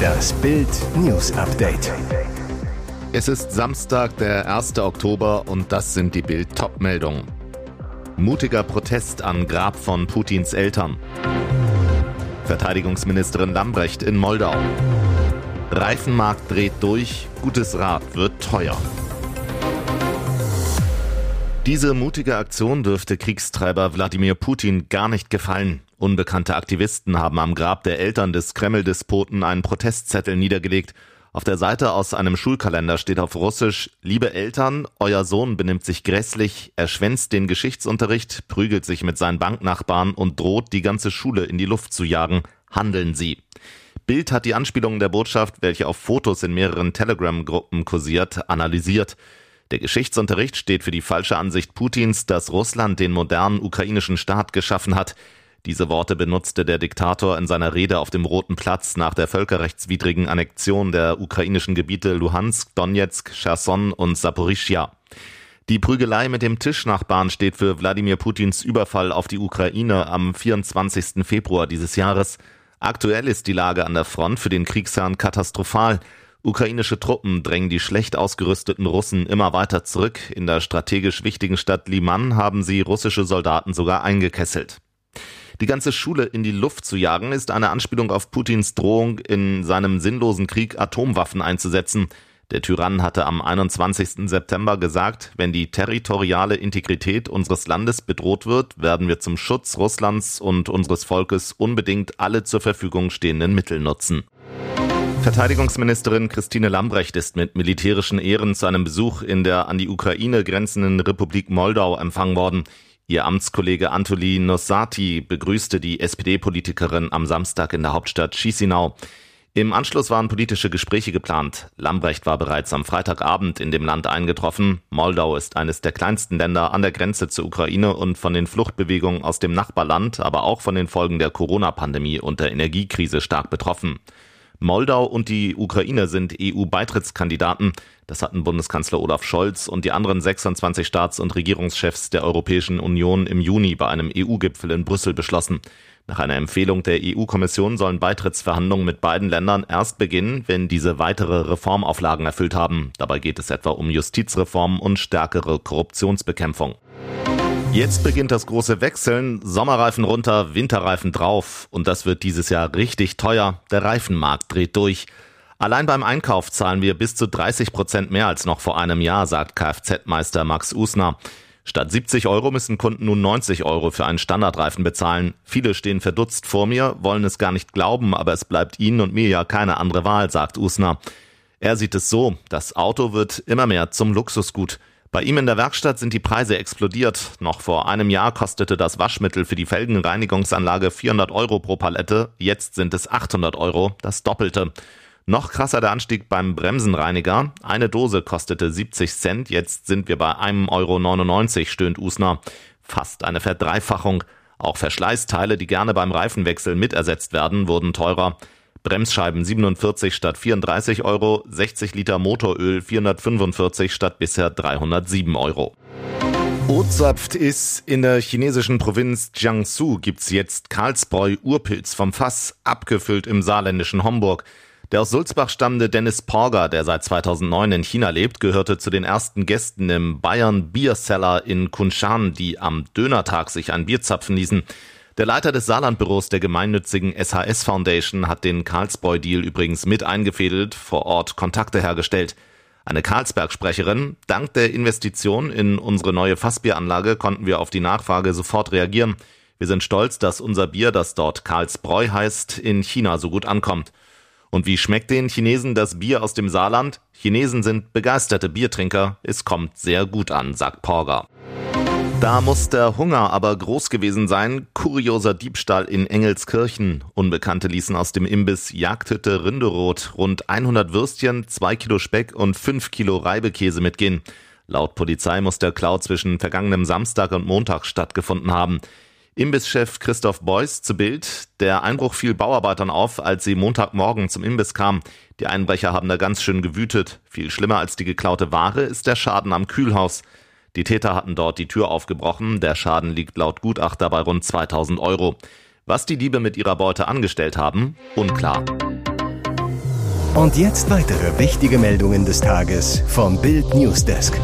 Das Bild News Update. Es ist Samstag, der 1. Oktober und das sind die Bild Topmeldungen. Mutiger Protest am Grab von Putins Eltern. Verteidigungsministerin Lambrecht in Moldau. Reifenmarkt dreht durch, gutes Rad wird teuer. Diese mutige Aktion dürfte Kriegstreiber Wladimir Putin gar nicht gefallen. Unbekannte Aktivisten haben am Grab der Eltern des Kreml-Despoten einen Protestzettel niedergelegt. Auf der Seite aus einem Schulkalender steht auf Russisch, liebe Eltern, euer Sohn benimmt sich grässlich, er schwänzt den Geschichtsunterricht, prügelt sich mit seinen Banknachbarn und droht, die ganze Schule in die Luft zu jagen. Handeln Sie. Bild hat die Anspielungen der Botschaft, welche auf Fotos in mehreren Telegram-Gruppen kursiert, analysiert. Der Geschichtsunterricht steht für die falsche Ansicht Putins, dass Russland den modernen ukrainischen Staat geschaffen hat. Diese Worte benutzte der Diktator in seiner Rede auf dem Roten Platz nach der völkerrechtswidrigen Annexion der ukrainischen Gebiete Luhansk, Donetsk, Cherson und Saporischia. Die Prügelei mit dem Tischnachbarn steht für Wladimir Putins Überfall auf die Ukraine am 24. Februar dieses Jahres. Aktuell ist die Lage an der Front für den Kriegsherrn katastrophal. Ukrainische Truppen drängen die schlecht ausgerüsteten Russen immer weiter zurück. In der strategisch wichtigen Stadt Liman haben sie russische Soldaten sogar eingekesselt. Die ganze Schule in die Luft zu jagen, ist eine Anspielung auf Putins Drohung, in seinem sinnlosen Krieg Atomwaffen einzusetzen. Der Tyrann hatte am 21. September gesagt, wenn die territoriale Integrität unseres Landes bedroht wird, werden wir zum Schutz Russlands und unseres Volkes unbedingt alle zur Verfügung stehenden Mittel nutzen. Verteidigungsministerin Christine Lambrecht ist mit militärischen Ehren zu einem Besuch in der an die Ukraine grenzenden Republik Moldau empfangen worden. Ihr Amtskollege Antoli Nossati begrüßte die SPD-Politikerin am Samstag in der Hauptstadt Chisinau. Im Anschluss waren politische Gespräche geplant. Lambrecht war bereits am Freitagabend in dem Land eingetroffen. Moldau ist eines der kleinsten Länder an der Grenze zur Ukraine und von den Fluchtbewegungen aus dem Nachbarland, aber auch von den Folgen der Corona-Pandemie und der Energiekrise stark betroffen. Moldau und die Ukraine sind EU-Beitrittskandidaten. Das hatten Bundeskanzler Olaf Scholz und die anderen 26 Staats- und Regierungschefs der Europäischen Union im Juni bei einem EU-Gipfel in Brüssel beschlossen. Nach einer Empfehlung der EU-Kommission sollen Beitrittsverhandlungen mit beiden Ländern erst beginnen, wenn diese weitere Reformauflagen erfüllt haben. Dabei geht es etwa um Justizreform und stärkere Korruptionsbekämpfung. Jetzt beginnt das große Wechseln. Sommerreifen runter, Winterreifen drauf. Und das wird dieses Jahr richtig teuer. Der Reifenmarkt dreht durch. Allein beim Einkauf zahlen wir bis zu 30 Prozent mehr als noch vor einem Jahr, sagt Kfz-Meister Max Usner. Statt 70 Euro müssen Kunden nun 90 Euro für einen Standardreifen bezahlen. Viele stehen verdutzt vor mir, wollen es gar nicht glauben, aber es bleibt ihnen und mir ja keine andere Wahl, sagt Usner. Er sieht es so, das Auto wird immer mehr zum Luxusgut. Bei ihm in der Werkstatt sind die Preise explodiert. Noch vor einem Jahr kostete das Waschmittel für die Felgenreinigungsanlage 400 Euro pro Palette. Jetzt sind es 800 Euro, das Doppelte. Noch krasser der Anstieg beim Bremsenreiniger. Eine Dose kostete 70 Cent, jetzt sind wir bei 1,99 Euro, stöhnt Usner. Fast eine Verdreifachung. Auch Verschleißteile, die gerne beim Reifenwechsel mitersetzt werden, wurden teurer. Bremsscheiben 47 statt 34 Euro, 60 Liter Motoröl 445 statt bisher 307 Euro. Ozapft ist in der chinesischen Provinz Jiangsu gibt's jetzt Karlsbräu Urpilz vom Fass, abgefüllt im saarländischen Homburg. Der aus Sulzbach stammende Dennis Porger, der seit 2009 in China lebt, gehörte zu den ersten Gästen im Bayern Beer Cellar in Kunshan, die am Dönertag sich ein Bier zapfen ließen. Der Leiter des Saarlandbüros der gemeinnützigen SHS Foundation hat den Karlsbräu-Deal übrigens mit eingefädelt, vor Ort Kontakte hergestellt. Eine Karlsberg-Sprecherin, dank der Investition in unsere neue Fassbieranlage konnten wir auf die Nachfrage sofort reagieren. Wir sind stolz, dass unser Bier, das dort Karlsbräu heißt, in China so gut ankommt. Und wie schmeckt den Chinesen das Bier aus dem Saarland? Chinesen sind begeisterte Biertrinker, es kommt sehr gut an, sagt Porger. Da muss der Hunger aber groß gewesen sein. Kurioser Diebstahl in Engelskirchen. Unbekannte ließen aus dem Imbiss Jagdhütte Rinderot rund 100 Würstchen, 2 Kilo Speck und 5 Kilo Reibekäse mitgehen. Laut Polizei muss der Klau zwischen vergangenem Samstag und Montag stattgefunden haben. Imbisschef Christoph Beuys zu Bild. Der Einbruch fiel Bauarbeitern auf, als sie Montagmorgen zum Imbiss kamen. Die Einbrecher haben da ganz schön gewütet. Viel schlimmer als die geklaute Ware ist der Schaden am Kühlhaus. Die Täter hatten dort die Tür aufgebrochen. Der Schaden liegt laut Gutachter bei rund 2000 Euro. Was die Diebe mit ihrer Beute angestellt haben, unklar. Und jetzt weitere wichtige Meldungen des Tages vom Bild Newsdesk.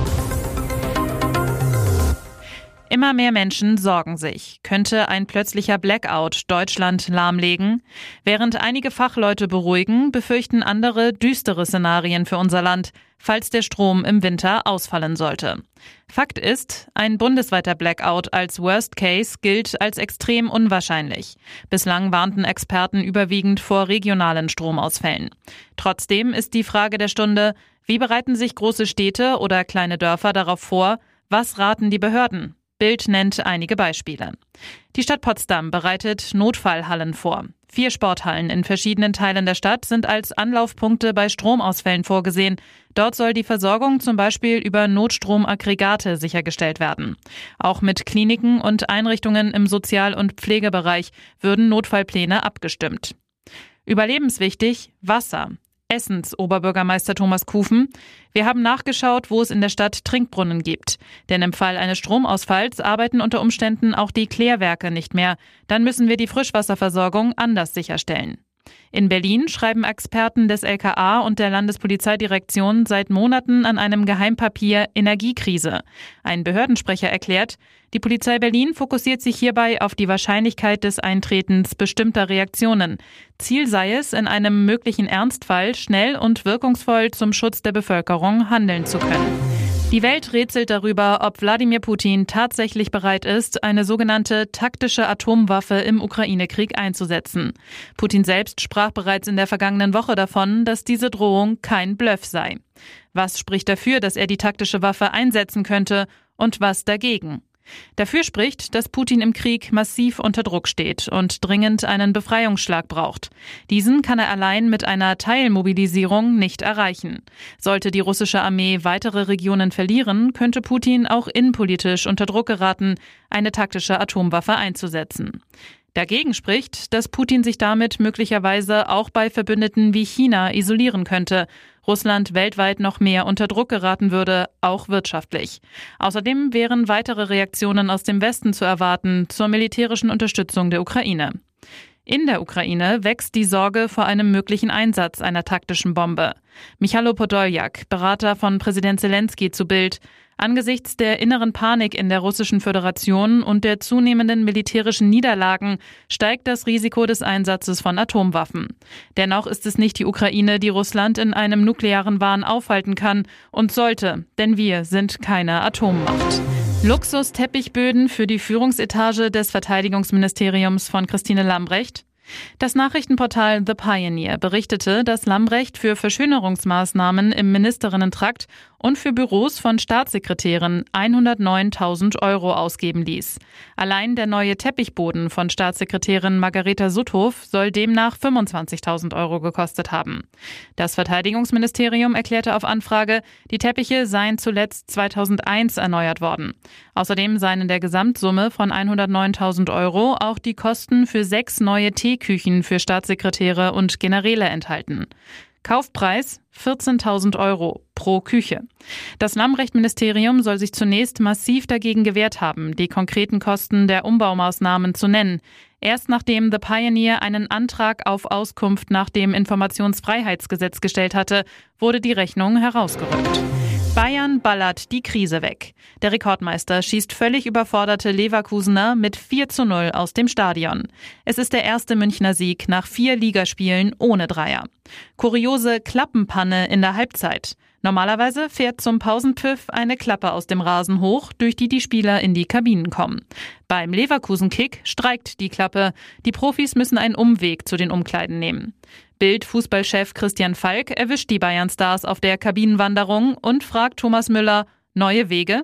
Immer mehr Menschen sorgen sich. Könnte ein plötzlicher Blackout Deutschland lahmlegen? Während einige Fachleute beruhigen, befürchten andere düstere Szenarien für unser Land, falls der Strom im Winter ausfallen sollte. Fakt ist, ein bundesweiter Blackout als Worst Case gilt als extrem unwahrscheinlich. Bislang warnten Experten überwiegend vor regionalen Stromausfällen. Trotzdem ist die Frage der Stunde, wie bereiten sich große Städte oder kleine Dörfer darauf vor? Was raten die Behörden? Bild nennt einige Beispiele. Die Stadt Potsdam bereitet Notfallhallen vor. Vier Sporthallen in verschiedenen Teilen der Stadt sind als Anlaufpunkte bei Stromausfällen vorgesehen. Dort soll die Versorgung zum Beispiel über Notstromaggregate sichergestellt werden. Auch mit Kliniken und Einrichtungen im Sozial- und Pflegebereich würden Notfallpläne abgestimmt. Überlebenswichtig Wasser. Essens Oberbürgermeister Thomas Kufen. Wir haben nachgeschaut, wo es in der Stadt Trinkbrunnen gibt. Denn im Fall eines Stromausfalls arbeiten unter Umständen auch die Klärwerke nicht mehr. Dann müssen wir die Frischwasserversorgung anders sicherstellen. In Berlin schreiben Experten des LKA und der Landespolizeidirektion seit Monaten an einem Geheimpapier Energiekrise. Ein Behördensprecher erklärt, die Polizei Berlin fokussiert sich hierbei auf die Wahrscheinlichkeit des Eintretens bestimmter Reaktionen. Ziel sei es, in einem möglichen Ernstfall schnell und wirkungsvoll zum Schutz der Bevölkerung handeln zu können. Die Welt rätselt darüber, ob Wladimir Putin tatsächlich bereit ist, eine sogenannte taktische Atomwaffe im Ukraine-Krieg einzusetzen. Putin selbst sprach bereits in der vergangenen Woche davon, dass diese Drohung kein Bluff sei. Was spricht dafür, dass er die taktische Waffe einsetzen könnte und was dagegen? Dafür spricht, dass Putin im Krieg massiv unter Druck steht und dringend einen Befreiungsschlag braucht. Diesen kann er allein mit einer Teilmobilisierung nicht erreichen. Sollte die russische Armee weitere Regionen verlieren, könnte Putin auch innenpolitisch unter Druck geraten, eine taktische Atomwaffe einzusetzen. Dagegen spricht, dass Putin sich damit möglicherweise auch bei Verbündeten wie China isolieren könnte, Russland weltweit noch mehr unter Druck geraten würde, auch wirtschaftlich. Außerdem wären weitere Reaktionen aus dem Westen zu erwarten zur militärischen Unterstützung der Ukraine. In der Ukraine wächst die Sorge vor einem möglichen Einsatz einer taktischen Bombe. Michalo Podoljak, Berater von Präsident Zelensky zu Bild, Angesichts der inneren Panik in der Russischen Föderation und der zunehmenden militärischen Niederlagen steigt das Risiko des Einsatzes von Atomwaffen. Dennoch ist es nicht die Ukraine, die Russland in einem nuklearen Wahn aufhalten kann und sollte, denn wir sind keine Atommacht. Luxus-Teppichböden für die Führungsetage des Verteidigungsministeriums von Christine Lambrecht. Das Nachrichtenportal The Pioneer berichtete, dass Lambrecht für Verschönerungsmaßnahmen im Ministerinnentrakt und für Büros von Staatssekretären 109.000 Euro ausgeben ließ. Allein der neue Teppichboden von Staatssekretärin Margareta Sutthof soll demnach 25.000 Euro gekostet haben. Das Verteidigungsministerium erklärte auf Anfrage, die Teppiche seien zuletzt 2001 erneuert worden. Außerdem seien in der Gesamtsumme von 109.000 Euro auch die Kosten für sechs neue Teeküchen für Staatssekretäre und Generäle enthalten. Kaufpreis 14.000 Euro pro Küche. Das Lammrechtministerium soll sich zunächst massiv dagegen gewehrt haben, die konkreten Kosten der Umbaumaßnahmen zu nennen. Erst nachdem The Pioneer einen Antrag auf Auskunft nach dem Informationsfreiheitsgesetz gestellt hatte, wurde die Rechnung herausgerückt. Bayern ballert die Krise weg. Der Rekordmeister schießt völlig überforderte Leverkusener mit 4 zu 0 aus dem Stadion. Es ist der erste Münchner Sieg nach vier Ligaspielen ohne Dreier. Kuriose Klappenpanne in der Halbzeit. Normalerweise fährt zum Pausenpfiff eine Klappe aus dem Rasen hoch, durch die die Spieler in die Kabinen kommen. Beim Leverkusen-Kick streikt die Klappe. Die Profis müssen einen Umweg zu den Umkleiden nehmen. Bild-Fußballchef Christian Falk erwischt die Bayern-Stars auf der Kabinenwanderung und fragt Thomas Müller, neue Wege?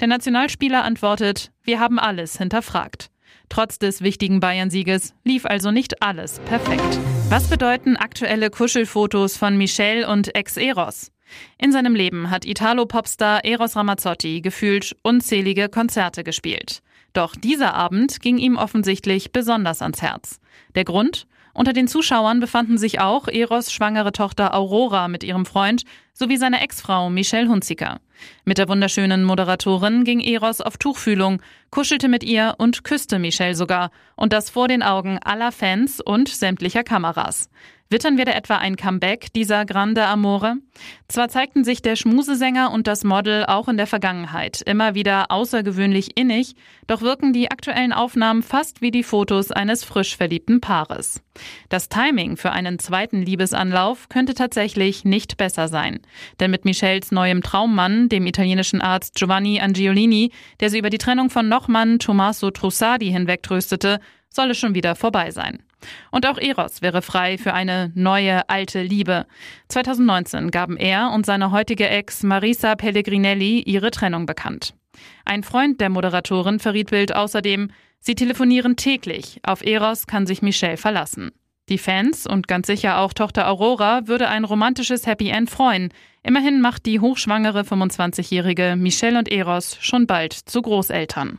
Der Nationalspieler antwortet, wir haben alles hinterfragt. Trotz des wichtigen Bayern-Sieges lief also nicht alles perfekt. Was bedeuten aktuelle Kuschelfotos von Michelle und Ex-Eros? In seinem Leben hat Italo-Popstar Eros Ramazzotti gefühlt unzählige Konzerte gespielt. Doch dieser Abend ging ihm offensichtlich besonders ans Herz. Der Grund? Unter den Zuschauern befanden sich auch Eros schwangere Tochter Aurora mit ihrem Freund sowie seine Ex-Frau Michelle Hunziker. Mit der wunderschönen Moderatorin ging Eros auf Tuchfühlung, kuschelte mit ihr und küsste Michelle sogar. Und das vor den Augen aller Fans und sämtlicher Kameras. Wittern wir da etwa ein Comeback dieser Grande Amore? Zwar zeigten sich der Schmusesänger und das Model auch in der Vergangenheit immer wieder außergewöhnlich innig, doch wirken die aktuellen Aufnahmen fast wie die Fotos eines frisch verliebten Paares. Das Timing für einen zweiten Liebesanlauf könnte tatsächlich nicht besser sein. Denn mit Michelles neuem Traummann, dem italienischen Arzt Giovanni Angiolini, der sie über die Trennung von Nochmann Tommaso Trussardi hinwegtröstete, soll es schon wieder vorbei sein. Und auch Eros wäre frei für eine neue alte Liebe. 2019 gaben er und seine heutige Ex Marisa Pellegrinelli ihre Trennung bekannt. Ein Freund der Moderatorin verriet Bild außerdem, sie telefonieren täglich, auf Eros kann sich Michelle verlassen. Die Fans und ganz sicher auch Tochter Aurora würde ein romantisches Happy End freuen. Immerhin macht die hochschwangere 25-jährige Michelle und Eros schon bald zu Großeltern.